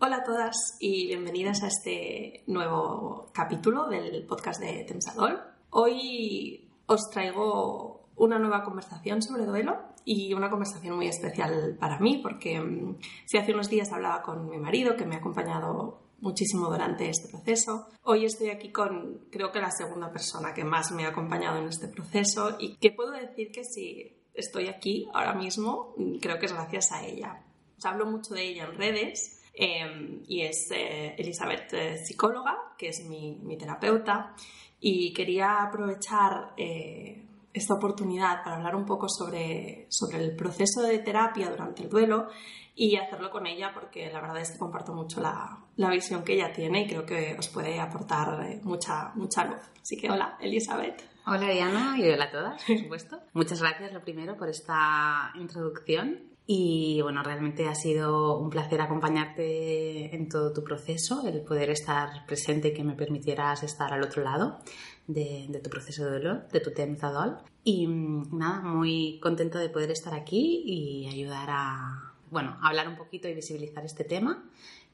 Hola a todas y bienvenidas a este nuevo capítulo del podcast de Tensador. Hoy os traigo una nueva conversación sobre duelo y una conversación muy especial para mí porque mm, si hace unos días hablaba con mi marido que me ha acompañado muchísimo durante este proceso. Hoy estoy aquí con creo que la segunda persona que más me ha acompañado en este proceso y que puedo decir que si estoy aquí ahora mismo mm, creo que es gracias a ella. Os hablo mucho de ella en redes Em, y es eh, Elizabeth, eh, psicóloga, que es mi, terapeuta, y quería aprovechar eh, esta oportunidad para hablar un poco sobre, sobre el proceso de terapia durante el duelo y hacerlo con ella porque la verdad es que comparto mucho la, la visión que ella tiene y creo que os puede aportar mucha, mucha luz. Así que hola, Elizabeth. Hola Diana y hola a todas, por supuesto. Muchas gracias lo primero por esta introducción y bueno, realmente ha sido un placer acompañarte en todo tu proceso, el poder estar presente y que me permitieras estar al otro lado de, tu proceso de dolor, de tu temzadol. Y mm, nada, muy contenta de poder estar aquí y ayudar a, bueno, hablar un poquito y visibilizar este tema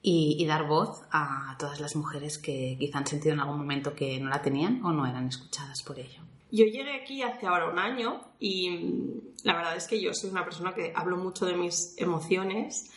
y, y, dar voz a todas las mujeres que quizá han sentido en algún momento que no la tenían o no eran escuchadas por ello. Yo llegué aquí hace ahora un año y mm, la verdad es que yo soy una persona que hablo mucho de mis emociones,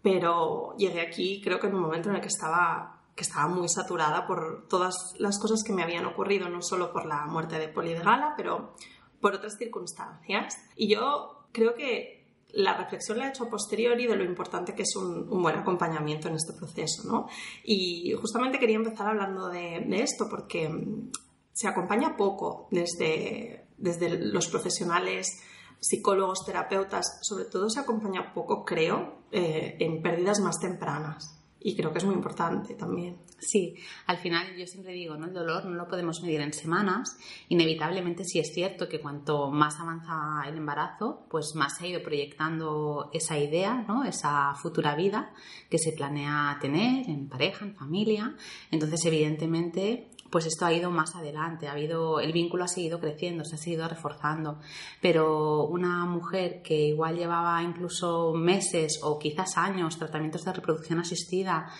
pero llegué aquí creo que en un momento en el que estaba, que estaba muy saturada por todas las cosas que me habían ocurrido, no solo por la muerte de Poli de Gala, pero por otras circunstancias. Y yo creo que la reflexión la he hecho a posteriori de lo importante que es un, buen acompañamiento en este proceso, ¿no? Y justamente quería empezar hablando de, esto porque mm, se acompaña poco desde, desde los profesionales, psicólogos, terapeutas, sobre todo se acompaña poco, creo, eh, en pérdidas más tempranas. Y creo que es muy importante también. Sí, al final yo siempre digo, ¿no? El dolor no lo podemos medir en semanas. Inevitablemente sí es cierto que cuanto más avanza el embarazo, pues más se ha ido proyectando esa idea, ¿no? Esa futura vida que se planea tener en pareja, en familia. Entonces, evidentemente, pues esto ha ido más adelante, ha habido, el vínculo ha seguido creciendo, se ha seguido reforzando, pero una mujer que igual llevaba incluso meses o quizás años tratamientos de reproducción asistida,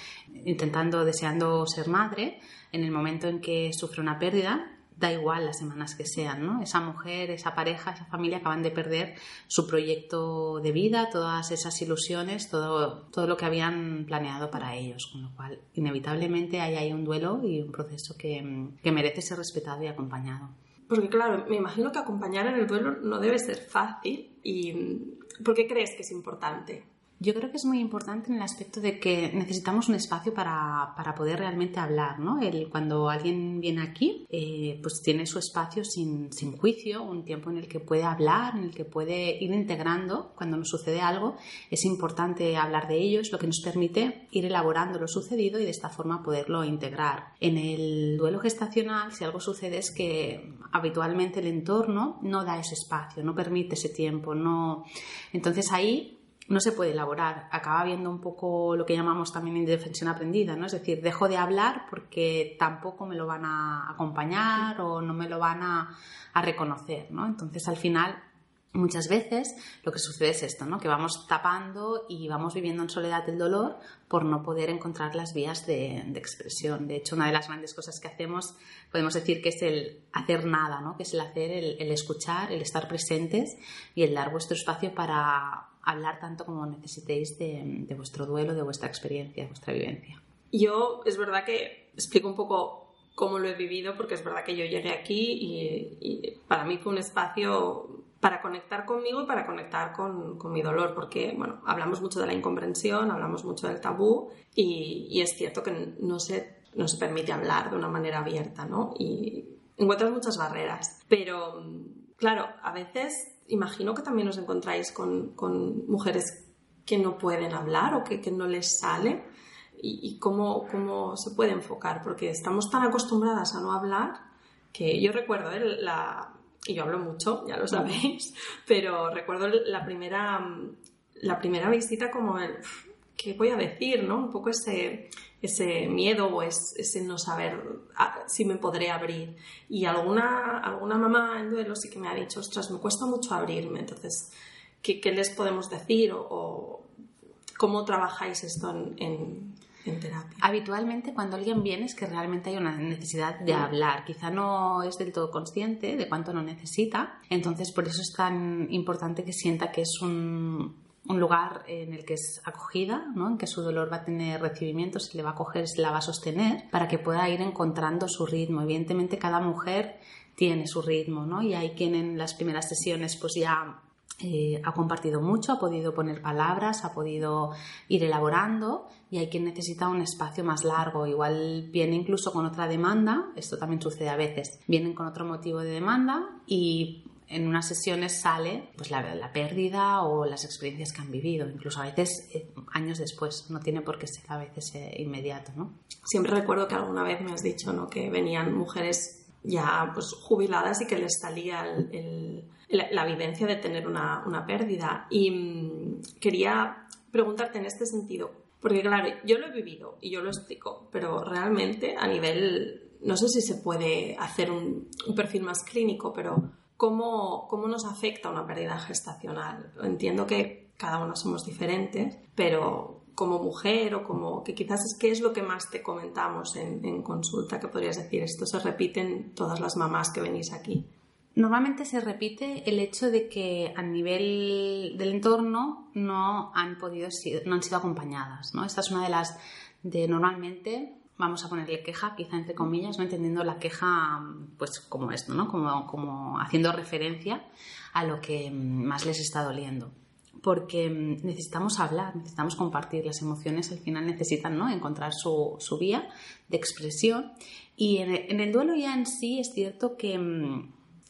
intentando, deseando ser madre, en el momento en que sufre una pérdida, da igual las semanas que sean, ¿no? Esa mujer, esa pareja, esa familia acaban de perder su proyecto de vida, todas esas ilusiones, todo, todo lo que habían planeado para ellos, con lo cual inevitablemente hay ahí un duelo y un proceso que, que merece ser respetado y acompañado. Porque claro, me imagino que acompañar en el duelo no debe ser fácil y ¿por qué crees que es importante? Yo creo que es muy importante en el aspecto de que necesitamos un espacio para, para poder realmente hablar, ¿no? El, cuando alguien viene aquí, eh, pues tiene su espacio sin, sin, juicio, un tiempo en el que puede hablar, en el que puede ir integrando cuando nos sucede algo. Es importante hablar de ello, es lo que nos permite ir elaborando lo sucedido y de esta forma poderlo integrar. En el duelo gestacional, si algo sucede es que habitualmente el entorno no da ese espacio, no permite ese tiempo, no... Entonces ahí no se puede elaborar. Acaba habiendo un poco lo que llamamos también indefensión aprendida, ¿no? Es decir, dejo de hablar porque tampoco me lo van a acompañar o no me lo van a, reconocer, ¿no? Entonces, al final, muchas veces lo que sucede es esto, ¿no? Que vamos tapando y vamos viviendo en soledad el dolor por no poder encontrar las vías de, expresión. De hecho, una de las grandes cosas que hacemos, podemos decir que es el hacer nada, ¿no? Que es el hacer, el escuchar, el estar presentes y el dar vuestro espacio para, hablar tanto como necesitéis de, vuestro duelo, de vuestra experiencia, de vuestra vivencia. Yo es verdad que explico un poco cómo lo he vivido, porque es verdad que yo llegué aquí y, para mí fue un espacio para conectar conmigo y para conectar con, mi dolor, porque bueno, hablamos mucho de la incomprensión, hablamos mucho del tabú y, es cierto que no se, no se permite hablar de una manera abierta, ¿no? Y encuentras muchas barreras, pero claro, a veces imagino que también os encontráis con, mujeres que no pueden hablar o que, que no les sale y, cómo, cómo, se puede enfocar, porque estamos tan acostumbradas a no hablar que yo recuerdo ¿eh? la, y yo hablo mucho, ya lo sabéis, pero recuerdo la primera, la primera visita como el, ¿qué voy a decir? ¿no? Un poco ese, ese miedo o ese no saber ah, si me podré abrir. Y alguna, alguna mamá en duelo sí que me ha dicho, ostras, me cuesta mucho abrirme, entonces, ¿qué, qué les podemos decir? O, cómo trabajáis esto en, en, terapia? Habitualmente cuando alguien viene es que realmente hay una necesidad de mm. hablar. Quizá no es del todo consciente de cuánto no necesita. Entonces por eso es tan importante que sienta que es un, un lugar en el que es acogida, ¿no? en que su dolor va a tener recibimiento, se le va a coger, se la va a sostener, para que pueda ir encontrando su ritmo. Evidentemente cada mujer tiene su ritmo, ¿no? Y hay quien en las primeras sesiones pues ya eh, ha compartido mucho, ha podido poner palabras, ha podido ir elaborando y hay quien necesita un espacio más largo. Igual viene incluso con otra demanda, esto también sucede a veces, vienen con otro motivo de demanda y en unas sesiones sale pues la, la, pérdida o las experiencias que han vivido, incluso a veces eh, años después, no tiene por qué ser a veces eh, inmediato, ¿no? Siempre recuerdo que alguna vez me has dicho, ¿no? Que venían mujeres ya pues jubiladas y que les salía la, vivencia de tener una, una pérdida. Y mm, quería preguntarte en este sentido, porque claro, yo lo he vivido y yo lo explico, pero realmente a nivel, no sé si se puede hacer un, un perfil más clínico, pero cómo, cómo nos afecta una pérdida gestacional. Entiendo que cada uno somos diferentes, pero como mujer o como que quizás es qué es lo que más te comentamos en, consulta, que podrías decir, esto se repite en todas las mamás que venís aquí. Normalmente se repite el hecho de que a nivel del entorno no han podido no han sido acompañadas, ¿no? Esta es una de las de normalmente vamos a ponerle queja, quizá entre comillas, no entendiendo la queja pues como esto, ¿no? Como, como haciendo referencia a lo que más les está doliendo. Porque necesitamos hablar, necesitamos compartir. Las emociones al final necesitan ¿no? encontrar su, su vía de expresión. Y en el, duelo ya en sí es cierto que,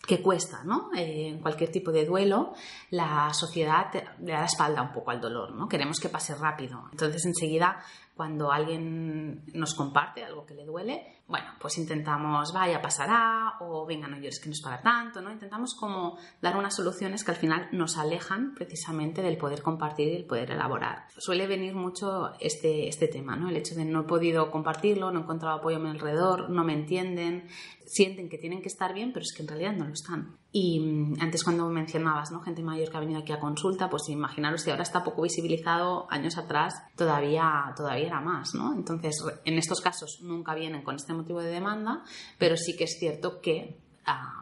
que cuesta, ¿no? Eh, en cualquier tipo de duelo, la sociedad le da la espalda un poco al dolor, ¿no? Queremos que pase rápido. Entonces enseguida cuando alguien nos comparte algo que le duele, bueno, pues intentamos, vaya, pasará, o venga, no llores que no es para tanto, ¿no? Intentamos como dar unas soluciones que al final nos alejan precisamente del poder compartir y el poder elaborar. Suele venir mucho este, este tema, ¿no? El hecho de no he podido compartirlo, no he encontrado apoyo a mi alrededor, no me entienden, sienten que tienen que estar bien, pero es que en realidad no lo están. Y mm, antes cuando mencionabas, ¿no? Gente mayor que ha venido aquí a consulta, pues imaginaros si ahora está poco visibilizado, años atrás todavía, todavía era más, ¿no? Entonces, en estos casos nunca vienen con este motivo de demanda, pero sí que es cierto que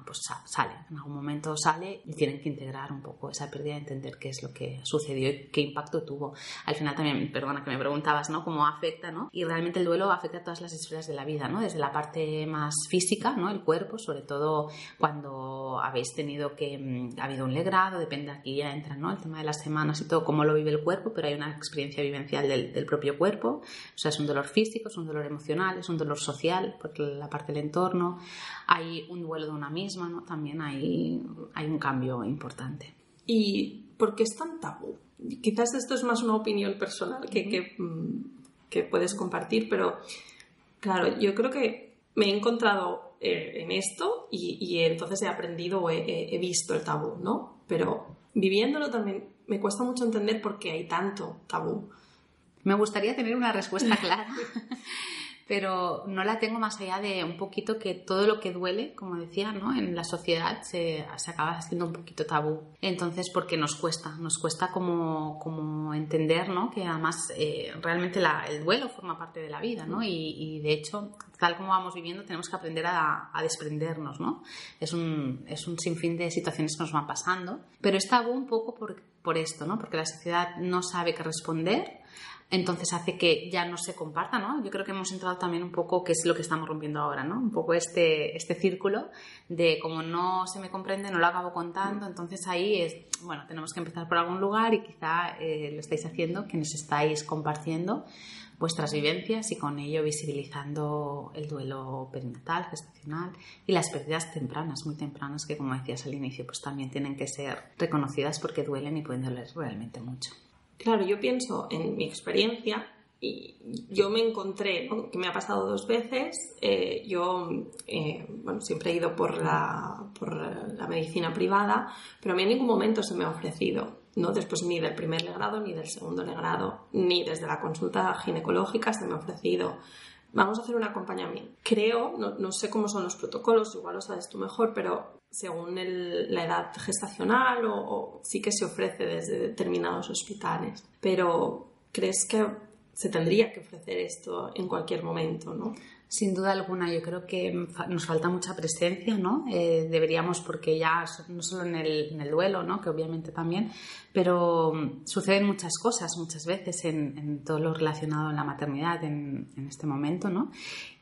pues sale, en algún momento sale y tienen que integrar un poco esa pérdida, entender qué es lo que sucedió y qué impacto tuvo. Al final también, perdona que me preguntabas, ¿no? Cómo afecta, ¿no? Y realmente el duelo afecta a todas las esferas de la vida, ¿no? Desde la parte más física, ¿no? El cuerpo, sobre todo cuando habéis tenido que, mm, ha habido un legrado, depende, aquí ya entra, ¿no? El tema de las semanas y todo, cómo lo vive el cuerpo, pero hay una experiencia vivencial del, del propio cuerpo, o sea, es un dolor físico, es un dolor emocional, es un dolor social, porque la parte del entorno, hay un duelo de una misma, también hay, hay un cambio importante. ¿Y por qué es tan tabú? Quizás esto es más una opinión personal que, que, mm, que puedes compartir, pero claro, yo creo que me he encontrado eh, en esto y, y, entonces he aprendido o he, he, visto el tabú, ¿no? Pero viviéndolo también me cuesta mucho entender por qué hay tanto tabú. Me gustaría tener una respuesta clara pero no la tengo más allá de un poquito que todo lo que duele, como decía, ¿no? en la sociedad se, se acaba haciendo un poquito tabú. Entonces, porque nos cuesta, nos cuesta como, como entender ¿no? que además eh, realmente la, el duelo forma parte de la vida ¿no? y, y, de hecho, tal como vamos viviendo, tenemos que aprender a, a desprendernos. ¿no? Es, un, es un sinfín de situaciones que nos van pasando, pero es tabú un poco por, por esto, ¿no? porque la sociedad no sabe qué responder entonces hace que ya no se comparta, ¿no? Yo creo que hemos entrado también un poco, que es lo que estamos rompiendo ahora, ¿no? Un poco este, este círculo de como no se me comprende, no lo acabo contando, entonces ahí es, bueno, tenemos que empezar por algún lugar y quizá eh, lo estáis haciendo, que nos estáis compartiendo vuestras vivencias y con ello visibilizando el duelo perinatal, gestacional y las pérdidas tempranas, muy tempranas, que como decías al inicio, pues también tienen que ser reconocidas porque duelen y pueden doler realmente mucho. Claro, yo pienso en mi experiencia y yo me encontré, que me ha pasado dos veces, eh, yo eh, bueno, siempre he ido por la, por la medicina privada, pero a mí en ningún momento se me ha ofrecido, no después ni del primer grado ni del segundo grado, ni desde la consulta ginecológica se me ha ofrecido vamos a hacer un acompañamiento. Creo, no, sé cómo son los protocolos, igual lo sabes tú mejor, pero según la edad gestacional o, sí que se ofrece desde determinados hospitales. Pero ¿crees que se tendría que ofrecer esto en cualquier momento, ¿no? Sin duda alguna, yo creo que nos falta mucha presencia, ¿no? Eh, deberíamos, porque ya no solo en el, duelo, ¿no? Que obviamente también, pero mm, suceden muchas cosas muchas veces en, todo lo relacionado en la maternidad en, en este momento, ¿no?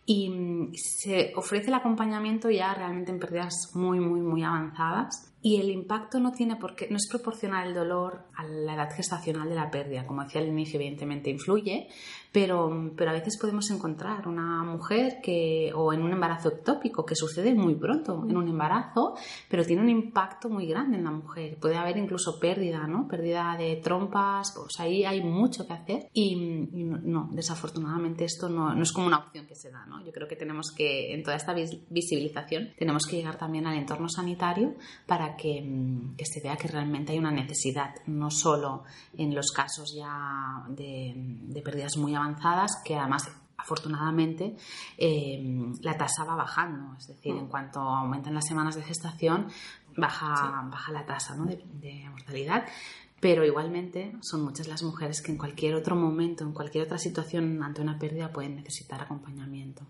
Y mm, se ofrece el acompañamiento ya realmente en pérdidas muy, muy, muy avanzadas y el impacto no tiene por qué, no es proporcional el dolor a la edad gestacional de la pérdida. Como decía al inicio, evidentemente influye, pero, pero a veces podemos encontrar una mujer que, o en un embarazo ectópico, que sucede muy pronto en un embarazo, pero tiene un impacto muy grande en la mujer. Puede haber incluso pérdida, ¿no? Pérdida de trompas, pues ahí hay mucho que hacer y, no, desafortunadamente esto no, no, es como una opción que se da, ¿no? Yo creo que tenemos que, en toda esta visibilización, tenemos que llegar también al entorno sanitario para Mm, que, se vea que realmente hay una necesidad, no solo en los casos ya de, pérdidas muy avanzadas, que además afortunadamente eh, la tasa va bajando, es decir, en cuanto aumentan las semanas de gestación, baja, baja la tasa de, mortalidad, pero igualmente son muchas las mujeres que en cualquier otro momento, en cualquier otra situación ante una pérdida pueden necesitar acompañamiento.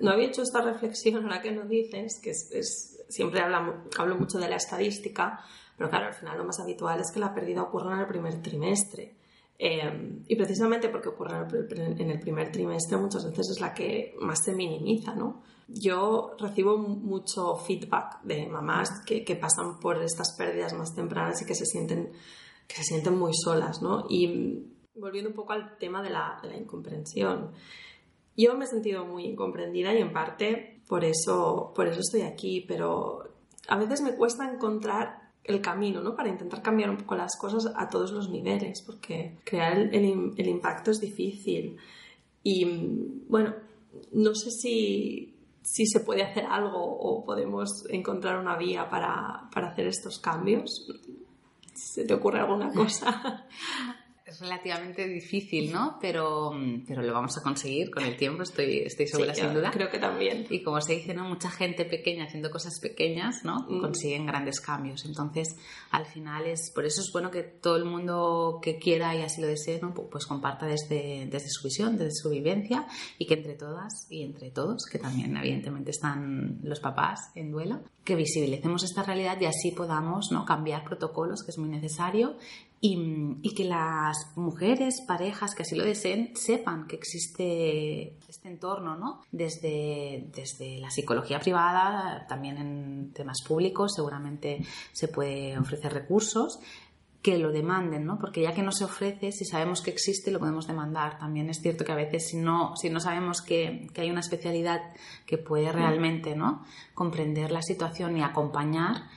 No había hecho esta reflexión ahora que nos dices, que es siempre hablo mucho de la estadística, pero claro, al final lo más habitual es que la pérdida ocurra en el primer trimestre. Eh, y precisamente porque ocurre en el primer trimestre muchas veces es la que más se minimiza, ¿no? Yo recibo mucho feedback de mamás que, pasan por estas pérdidas más tempranas y que se sienten, que se sienten muy solas, ¿no? Y volviendo un poco al tema de la, de la incomprensión. Yo me he sentido muy incomprendida y en parte por eso, por eso estoy aquí, pero a veces me cuesta encontrar el camino, ¿no? Para intentar cambiar un poco las cosas a todos los niveles, porque crear el, impacto es difícil. Y bueno, no sé si, se puede hacer algo o podemos encontrar una vía para, para hacer estos cambios. ¿Se te ocurre alguna cosa? es relativamente difícil, ¿no? Pero, pero lo vamos a conseguir con el tiempo, estoy, estoy segura, sin duda. Creo que también. Y como se dice, ¿no? Mucha gente pequeña haciendo cosas pequeñas, ¿no? Mm. Consiguen grandes cambios. Entonces, al final es, por eso es bueno que todo el mundo que quiera y así lo desee, ¿no? Pues comparta desde, desde su visión, desde su vivencia y que entre todas y entre todos, que también evidentemente están los papás en duelo, que visibilicemos esta realidad y así podamos, ¿no? Cambiar protocolos, que es muy necesario, y, que las mujeres, parejas que así lo deseen, sepan que existe este entorno, ¿no? Desde, desde la psicología privada, también en temas públicos, seguramente se puede ofrecer recursos que lo demanden, ¿no? Porque ya que no se ofrece, si sabemos que existe, lo podemos demandar. También es cierto que a veces si no, si no sabemos que, que hay una especialidad que puede realmente, ¿no? Comprender la situación y acompañar,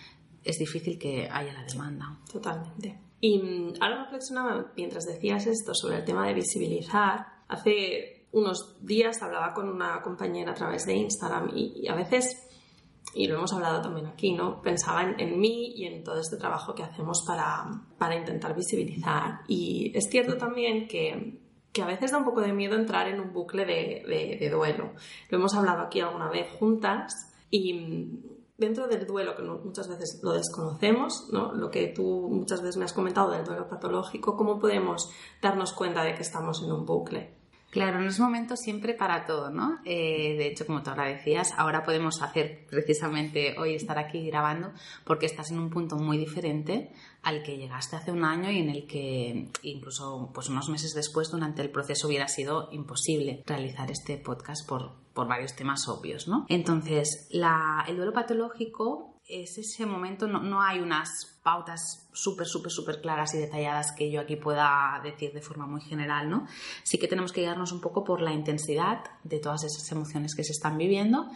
es difícil que haya la demanda. Totalmente. Y mm, ahora reflexionaba mientras decías esto sobre el tema de visibilizar. Hace unos días hablaba con una compañera a través de Instagram y, a veces, y lo hemos hablado también aquí, ¿no? Pensaba en, mí y en todo este trabajo que hacemos para, para intentar visibilizar. Y es cierto también que, que, a veces da un poco de miedo entrar en un bucle de, de duelo. Lo hemos hablado aquí alguna vez juntas y mm, dentro del duelo, que muchas veces lo desconocemos, ¿no? lo que tú muchas veces me has comentado del duelo patológico, ¿cómo podemos darnos cuenta de que estamos en un bucle? Claro, no es momento siempre para todo, ¿no? Eh, de hecho, como tú agradecías, ahora podemos hacer precisamente hoy estar aquí grabando porque estás en un punto muy diferente al que llegaste hace un año y en el que incluso pues unos meses después durante el proceso hubiera sido imposible realizar este podcast por, por varios temas obvios, ¿no? Entonces, el duelo patológico es ese momento, no, no hay unas pautas súper, súper, súper claras y detalladas que yo aquí pueda decir de forma muy general, ¿no? Sí que tenemos que guiarnos un poco por la intensidad de todas esas emociones que se están viviendo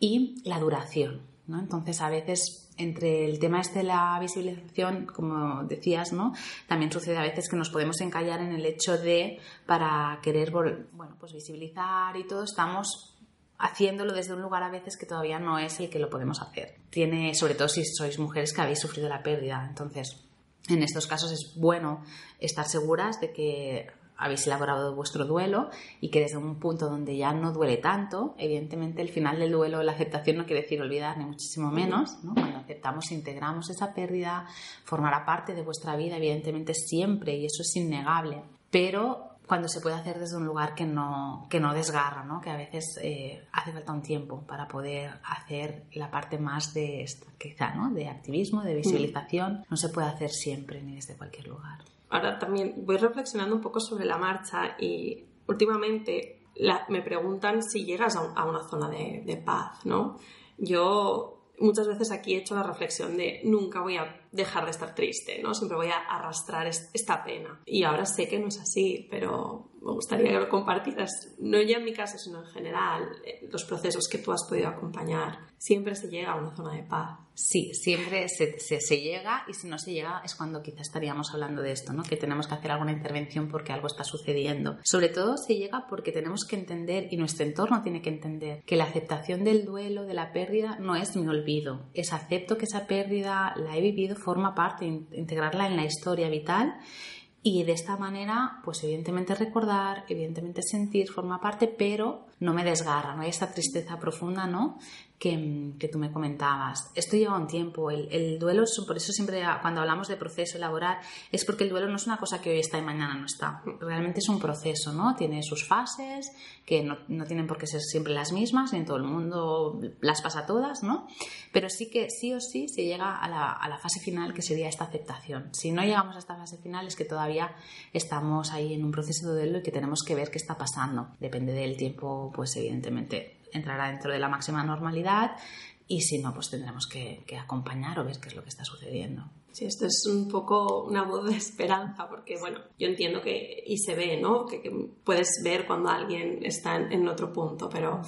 y la duración. ¿no? Entonces, a veces, entre el tema este de la visibilización, como decías, ¿no? También sucede a veces que nos podemos encallar en el hecho de, para querer, bueno, pues visibilizar y todo, estamos haciéndolo desde un lugar a veces que todavía no es el que lo podemos hacer. Tiene, sobre todo si sois mujeres que habéis sufrido la pérdida. Entonces, en estos casos es bueno estar seguras de que habéis elaborado vuestro duelo y que desde un punto donde ya no duele tanto, evidentemente el final del duelo, la aceptación no quiere decir olvidar ni muchísimo menos, ¿no? cuando aceptamos, integramos esa pérdida, formará parte de vuestra vida, evidentemente siempre, y eso es innegable, pero cuando se puede hacer desde un lugar que no, que no desgarra, ¿no? que a veces eh, hace falta un tiempo para poder hacer la parte más de esta, quizá, ¿no? de activismo, de visibilización, no se puede hacer siempre ni desde cualquier lugar ahora también voy reflexionando un poco sobre la marcha y últimamente me preguntan si llegas a, una zona de, de, paz, ¿no? Yo muchas veces aquí he hecho la reflexión de nunca voy a dejar de estar triste, ¿no? Siempre voy a arrastrar esta pena. Y ahora sé que no es así, pero me gustaría que lo compartieras, no ya en mi caso, sino en general, eh, los procesos que tú has podido acompañar. Siempre se llega a una zona de paz. Sí, siempre se, se, llega y si no se llega es cuando quizás estaríamos hablando de esto, ¿no? que tenemos que hacer alguna intervención porque algo está sucediendo. Sobre todo se llega porque tenemos que entender y nuestro entorno tiene que entender que la aceptación del duelo, de la pérdida, no es mi olvido, es acepto que esa pérdida la he vivido, forma parte, integrarla en la historia vital y de esta manera, pues evidentemente recordar, evidentemente sentir forma parte, pero no me desgarra, no hay esta tristeza profunda, ¿no? Que, que, tú me comentabas. Esto lleva un tiempo. El, el, duelo, por eso siempre cuando hablamos de proceso elaborar, es porque el duelo no es una cosa que hoy está y mañana no está. Realmente es un proceso, ¿no? Tiene sus fases, que no, no tienen por qué ser siempre las mismas, en todo el mundo las pasa todas, ¿no? Pero sí que sí o sí se llega a la, a la fase final, que sería esta aceptación. Si no llegamos a esta fase final, es que todavía estamos ahí en un proceso de duelo y que tenemos que ver qué está pasando. Depende del tiempo, pues evidentemente entrará dentro de la máxima normalidad y si no, pues tendremos que, acompañar o ver qué es lo que está sucediendo. Sí, esto es un poco una voz de esperanza, porque bueno, yo entiendo que, y se ve, ¿no? Que, puedes ver cuando alguien está en, otro punto, pero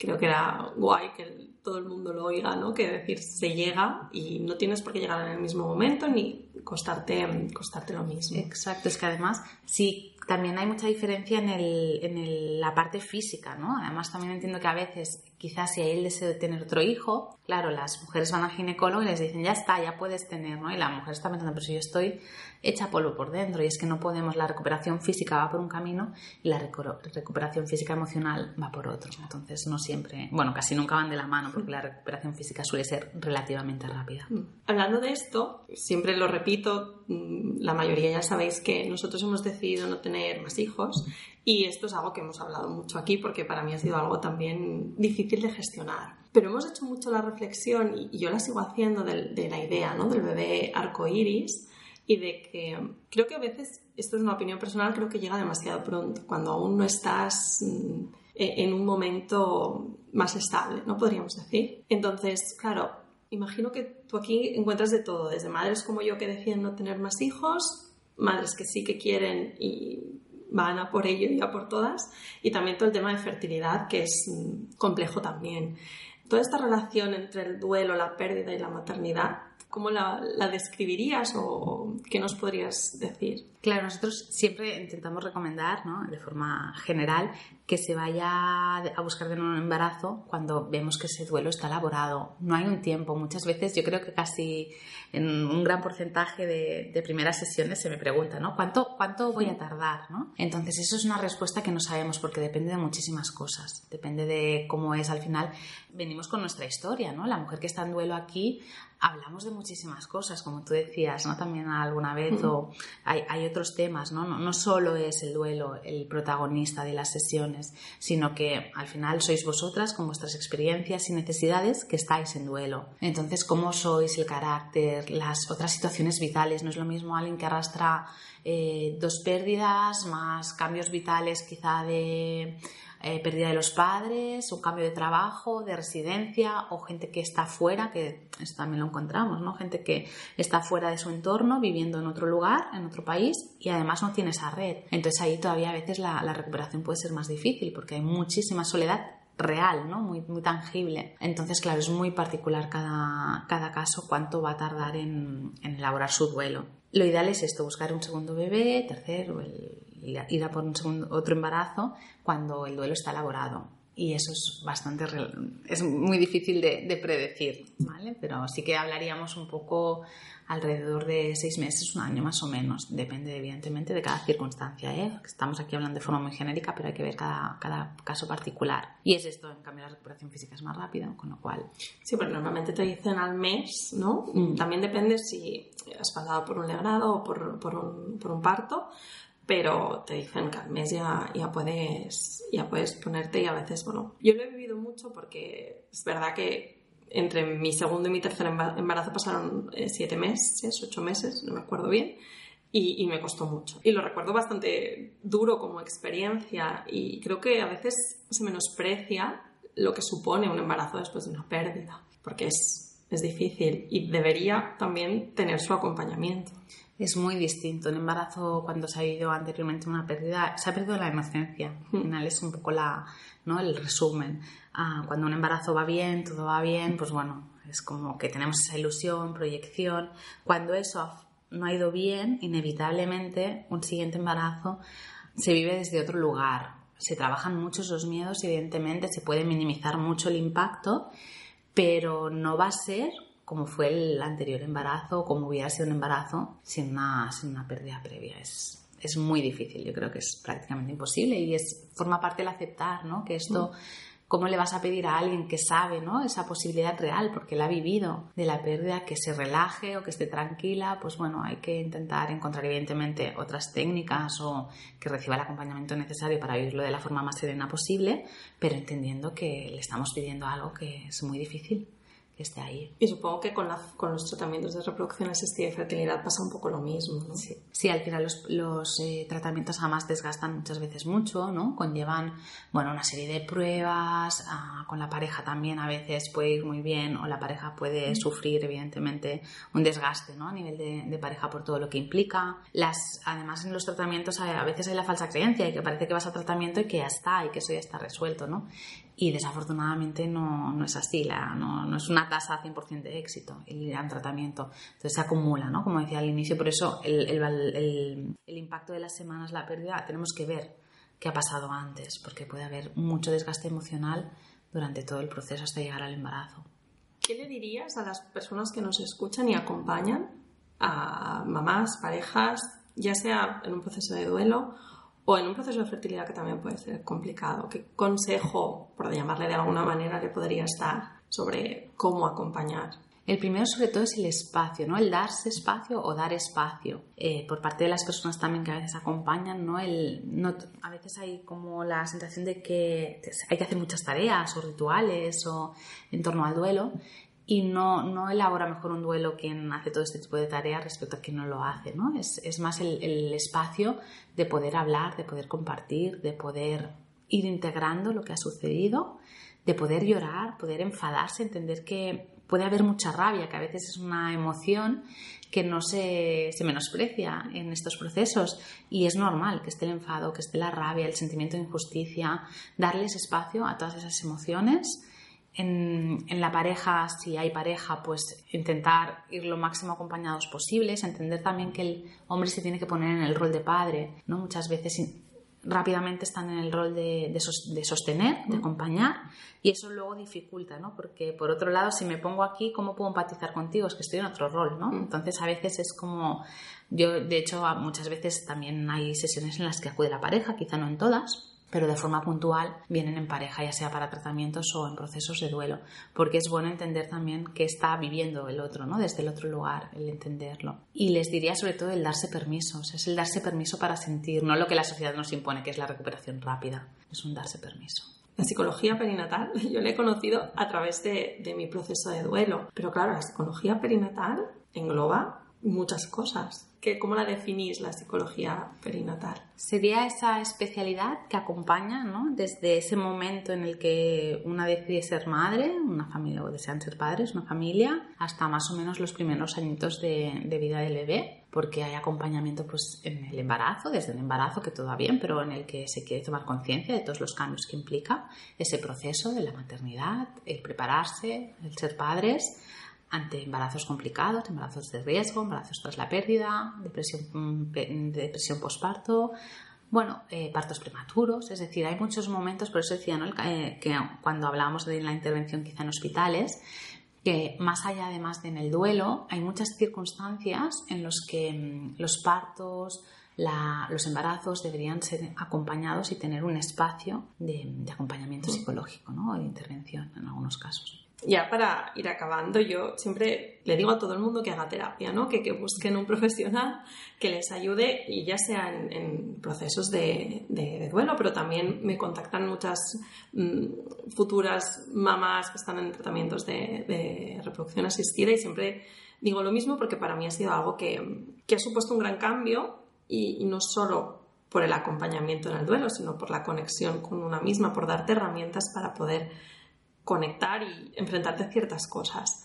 creo que era guay que todo el mundo lo oiga, ¿no? Que decir, se llega y no tienes por qué llegar en el mismo momento ni costarte, costarte lo mismo. Exacto, es que además, sí, también hay mucha diferencia en, el, en la parte física, ¿no? Además, también entiendo que a veces, quizás si hay el deseo de tener otro hijo, claro, las mujeres van al ginecólogo y les dicen, ya está, ya puedes tener, ¿no? Y la mujer está pensando, pero si yo estoy hecha polvo por dentro y es que no podemos, la recuperación física va por un camino y la recuperación física emocional va por otro. Entonces, no siempre, bueno, casi nunca van de la mano porque la recuperación física suele ser relativamente rápida. Mm. Hablando de esto, siempre lo repito, mm, la mayoría ya sabéis que nosotros hemos decidido no tener más hijos y esto es algo que hemos hablado mucho aquí porque para mí ha sido algo también difícil de gestionar. Pero hemos hecho mucho la reflexión y yo la sigo haciendo de, la idea ¿no? del bebé arcoíris y de que creo que a veces, esto es una opinión personal, creo que llega demasiado pronto, cuando aún no estás mm, e, en un momento más estable, ¿no? Podríamos decir. Entonces, claro, imagino que tú aquí encuentras de todo, desde madres como yo que deciden no tener más hijos, madres que sí que quieren y van a por ello y a por todas, y también todo el tema de fertilidad, que es mm, complejo también. Toda esta relación entre el duelo, la pérdida y la maternidad ¿Cómo la, describirías o qué nos podrías decir? Claro, nosotros siempre intentamos recomendar, ¿no? de forma general, que se vaya a buscar de nuevo un embarazo cuando vemos que ese duelo está elaborado. No hay un tiempo. Muchas veces, yo creo que casi en un gran porcentaje de, primeras sesiones se me pregunta, ¿no? ¿Cuánto, ¿Cuánto voy a tardar? ¿no? Entonces, eso es una respuesta que no sabemos porque depende de muchísimas cosas. Depende de cómo es al final. Venimos con nuestra historia, ¿no? La mujer que está en duelo aquí hablamos de muchísimas cosas, como tú decías, ¿no? También alguna vez, o hay, hay, otros temas, ¿no? ¿no? ¿no? solo es el duelo el protagonista de las sesiones, sino que al final sois vosotras con vuestras experiencias y necesidades que estáis en duelo. Entonces, ¿cómo sois el carácter, las otras situaciones vitales? No es lo mismo alguien que arrastra eh, dos pérdidas, más cambios vitales quizá de eh, pérdida de los padres, un cambio de trabajo, de residencia o gente que está fuera, que esto también lo encontramos, ¿no? Gente que está fuera de su entorno, viviendo en otro lugar, en otro país y además no tiene esa red. Entonces ahí todavía a veces la, recuperación puede ser más difícil porque hay muchísima soledad real, ¿no? Muy, tangible. Entonces, claro, es muy particular cada, cada caso cuánto va a tardar en, elaborar su duelo. Lo ideal es esto, buscar un segundo bebé, tercero, ir a por un segundo, otro embarazo cuando el duelo está elaborado y eso es bastante es muy difícil de, de, predecir, ¿vale? Pero sí que hablaríamos un poco alrededor de seis meses, un año más o menos. Depende, evidentemente, de cada circunstancia. ¿eh? Estamos aquí hablando de forma muy genérica, pero hay que ver cada, cada caso particular. Y es esto, en cambio, la recuperación física es más rápida, con lo cual. Sí, porque normalmente te dicen al mes, ¿no? Mm. También depende si has pasado por un legrado o por, por, un, por un parto pero te dicen que al mes ya, ya, puedes, ya puedes ponerte y a veces, bueno, yo lo he vivido mucho porque es verdad que entre mi segundo y mi tercer embarazo pasaron eh, siete meses, ocho meses, no me acuerdo bien, y, me costó mucho. Y lo recuerdo bastante duro como experiencia y creo que a veces se menosprecia lo que supone un embarazo después de una pérdida, porque es, es difícil y debería también tener su acompañamiento. Es muy distinto. Un embarazo, cuando se ha vivido anteriormente una pérdida, se ha perdido la inocencia. Al final es un poco la, ¿no? el resumen. Ah, cuando un embarazo va bien, todo va bien, pues bueno, es como que tenemos esa ilusión, proyección. Cuando eso no ha ido bien, inevitablemente un siguiente embarazo se vive desde otro lugar. Se trabajan muchos los miedos, evidentemente, se puede minimizar mucho el impacto, pero no va a ser como fue el anterior embarazo, como hubiera sido un embarazo sin una, sin una pérdida previa. Es, es muy difícil, yo creo que es prácticamente imposible y es, forma parte del aceptar, ¿no? Que esto... Mm. ¿Cómo le vas a pedir a alguien que sabe ¿no? esa posibilidad real, porque la ha vivido, de la pérdida, que se relaje o que esté tranquila? Pues bueno, hay que intentar encontrar evidentemente otras técnicas o que reciba el acompañamiento necesario para vivirlo de la forma más serena posible, pero entendiendo que le estamos pidiendo algo que es muy difícil esté ahí. Y supongo que con, con los tratamientos de reproducción asistida y fertilidad pasa un poco lo mismo, ¿no? Sí, sí al final los, los eh, tratamientos además desgastan muchas veces mucho, ¿no? Conllevan, bueno, una serie de pruebas, ah, con la pareja también a veces puede ir muy bien o la pareja puede mm. sufrir, evidentemente, un desgaste, ¿no? A nivel de, de, pareja por todo lo que implica. Las, además, en los tratamientos a veces hay la falsa creencia y que parece que vas a tratamiento y que ya está y que eso ya está resuelto, ¿no? Y desafortunadamente no, no es así, la, no, no, es una tasa 100% de éxito el ir tratamiento. Entonces se acumula, ¿no? Como decía al inicio, por eso el, el, el, impacto de las semanas, la pérdida, tenemos que ver qué ha pasado antes, porque puede haber mucho desgaste emocional durante todo el proceso hasta llegar al embarazo. ¿Qué le dirías a las personas que nos escuchan y acompañan, a mamás, parejas, ya sea en un proceso de duelo o en un proceso de fertilidad que también puede ser complicado. ¿Qué consejo, por llamarle de alguna manera, le podría estar sobre cómo acompañar? El primero sobre todo es el espacio, ¿no? El darse espacio o dar espacio. Eh, por parte de las personas también que a veces acompañan, ¿no? El, no, a veces hay como la sensación de que hay que hacer muchas tareas o rituales o en torno al duelo y no, no elabora mejor un duelo quien hace todo este tipo de tareas respecto a quien no lo hace, ¿no? Es, es más el, espacio de poder hablar, de poder compartir, de poder ir integrando lo que ha sucedido, de poder llorar, poder enfadarse, entender que puede haber mucha rabia, que a veces es una emoción que no se, se menosprecia en estos procesos y es normal que esté el enfado, que esté la rabia, el sentimiento de injusticia, darles espacio a todas esas emociones en, la pareja, si hay pareja, pues intentar ir lo máximo acompañados posibles, entender también que el hombre se tiene que poner en el rol de padre, ¿no? Muchas veces rápidamente están en el rol de, de, sostener, de acompañar, y eso luego dificulta, ¿no? Porque por otro lado, si me pongo aquí, ¿cómo puedo empatizar contigo? Es que estoy en otro rol, ¿no? Entonces a veces es como, yo de hecho muchas veces también hay sesiones en las que acude la pareja, quizá no en todas, pero de forma puntual vienen en pareja, ya sea para tratamientos o en procesos de duelo, porque es bueno entender también qué está viviendo el otro, ¿no? Desde el otro lugar, el entenderlo. Y les diría sobre todo el darse permisos, es el darse permiso para sentir, no lo que la sociedad nos impone, que es la recuperación rápida, es un darse permiso. La psicología perinatal yo la he conocido a través de, de mi proceso de duelo, pero claro, la psicología perinatal engloba muchas cosas. ¿Cómo la definís la psicología perinatal? Sería esa especialidad que acompaña ¿no? desde ese momento en el que una decide ser madre, una familia o desean ser padres, una familia, hasta más o menos los primeros añitos de, vida del bebé. porque hay acompañamiento pues, en el embarazo, desde el embarazo, que todo va bien, pero en el que se quiere tomar conciencia de todos los cambios que implica ese proceso de la maternidad, el prepararse, el ser padres ante embarazos complicados, embarazos de riesgo, embarazos tras la pérdida, depresión, mm, depresión postparto, bueno, eh, partos prematuros, es decir, hay muchos momentos, por eso decía ¿no? Eh, que cuando hablábamos de la intervención quizá en hospitales, que más allá además de en el duelo, hay muchas circunstancias en las que mm, los partos, los embarazos deberían ser acompañados y tener un espacio de, de acompañamiento psicológico ¿no? o de intervención en algunos casos ya para ir acabando, yo siempre le digo a todo el mundo que haga terapia, ¿no? que, que busquen un profesional que les ayude, y ya sea en, procesos de, duelo, pero también me contactan muchas mm, futuras mamás que están en tratamientos de, de, reproducción asistida y siempre digo lo mismo porque para mí ha sido algo que, que ha supuesto un gran cambio y, y no solo por el acompañamiento en el duelo, sino por la conexión con una misma, por darte herramientas para poder conectar y enfrentarte a ciertas cosas.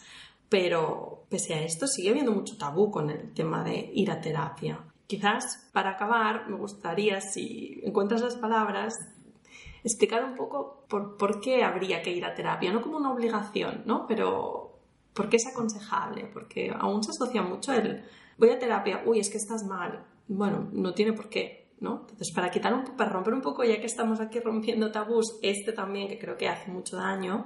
Pero pese a esto sigue habiendo mucho tabú con el tema de ir a terapia. Quizás para acabar me gustaría, si encuentras las palabras, explicar un poco por, por qué habría que ir a terapia, no como una obligación, ¿no? Pero por qué es aconsejable, porque aún se asocia mucho el voy a terapia, uy, es que estás mal. Bueno, no tiene por qué. Entonces, para quitar un para romper un poco, ya que estamos aquí rompiendo tabús, este también, que creo que hace mucho daño,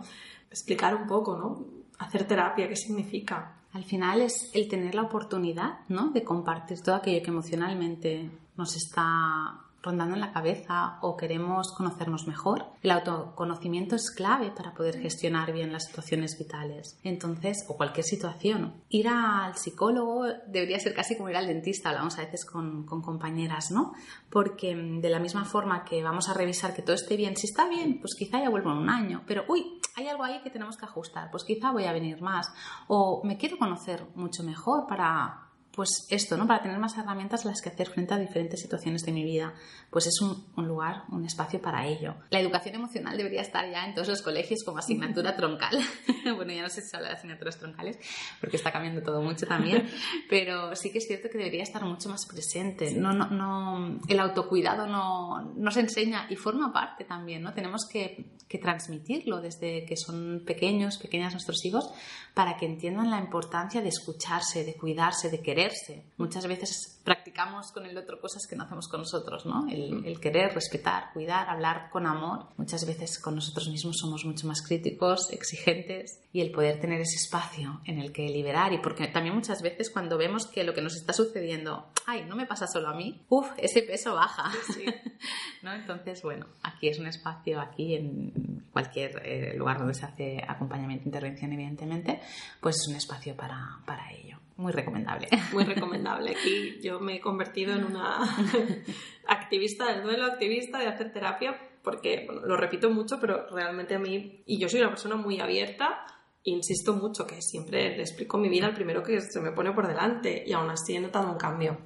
explicar un poco, ¿no? Hacer terapia, ¿qué significa? Al final es el tener la oportunidad, ¿no? De compartir todo aquello que emocionalmente nos está rondando en la cabeza o queremos conocernos mejor, el autoconocimiento es clave para poder gestionar bien las situaciones vitales. Entonces, o cualquier situación. Ir al psicólogo debería ser casi como ir al dentista, hablamos a veces con, con compañeras, ¿no? Porque mm, de la misma forma que vamos a revisar que todo esté bien, si está bien, pues quizá ya vuelvo en un año, pero uy, hay algo ahí que tenemos que ajustar, pues quizá voy a venir más. O me quiero conocer mucho mejor para pues esto, ¿no? Para tener más herramientas las que hacer frente a diferentes situaciones de mi vida, pues es un, lugar, un espacio para ello. La educación emocional debería estar ya en todos los colegios como asignatura troncal. bueno, ya no sé si se habla de asignaturas troncales, porque está cambiando todo mucho también, pero sí que es cierto que debería estar mucho más presente. No, no, no, el autocuidado no, no se enseña y forma parte también, ¿no? Tenemos que, que transmitirlo desde que son pequeños, pequeñas nuestros hijos, para que entiendan la importancia de escucharse, de cuidarse, de querer Muchas veces practicamos con el otro cosas que no hacemos con nosotros, ¿no? El, querer, respetar, cuidar, hablar con amor. Muchas veces con nosotros mismos somos mucho más críticos, exigentes y el poder tener ese espacio en el que liberar y porque también muchas veces cuando vemos que lo que nos está sucediendo, ay, no me pasa solo a mí, uff, ese peso baja. ¿No? Entonces, bueno, aquí es un espacio, aquí en cualquier eh, lugar donde se hace acompañamiento, intervención, evidentemente, pues es un espacio para, para ello muy recomendable. Muy recomendable. Aquí yo me he convertido en una activista del duelo, activista de hacer terapia, porque lo repito mucho, pero realmente a mí, y yo soy una persona muy abierta, insisto mucho que siempre le explico mi vida al primero que se me pone por delante y aún así he notado un cambio.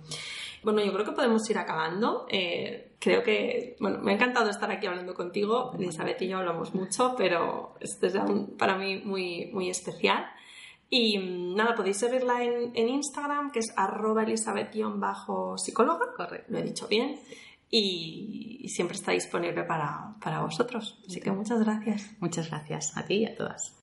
Bueno, yo creo que podemos ir acabando. Eh, creo que, bueno, me ha encantado estar aquí hablando contigo. Elizabeth y yo hablamos mucho, pero este es para mí muy, muy especial. Y mm, nada, podéis seguirla en, en Instagram, que es arroba elizabeth-psicóloga. Correcto. Lo he dicho bien. Y, siempre está disponible para, para vosotros. Así que muchas gracias. Muchas gracias a ti y a todas.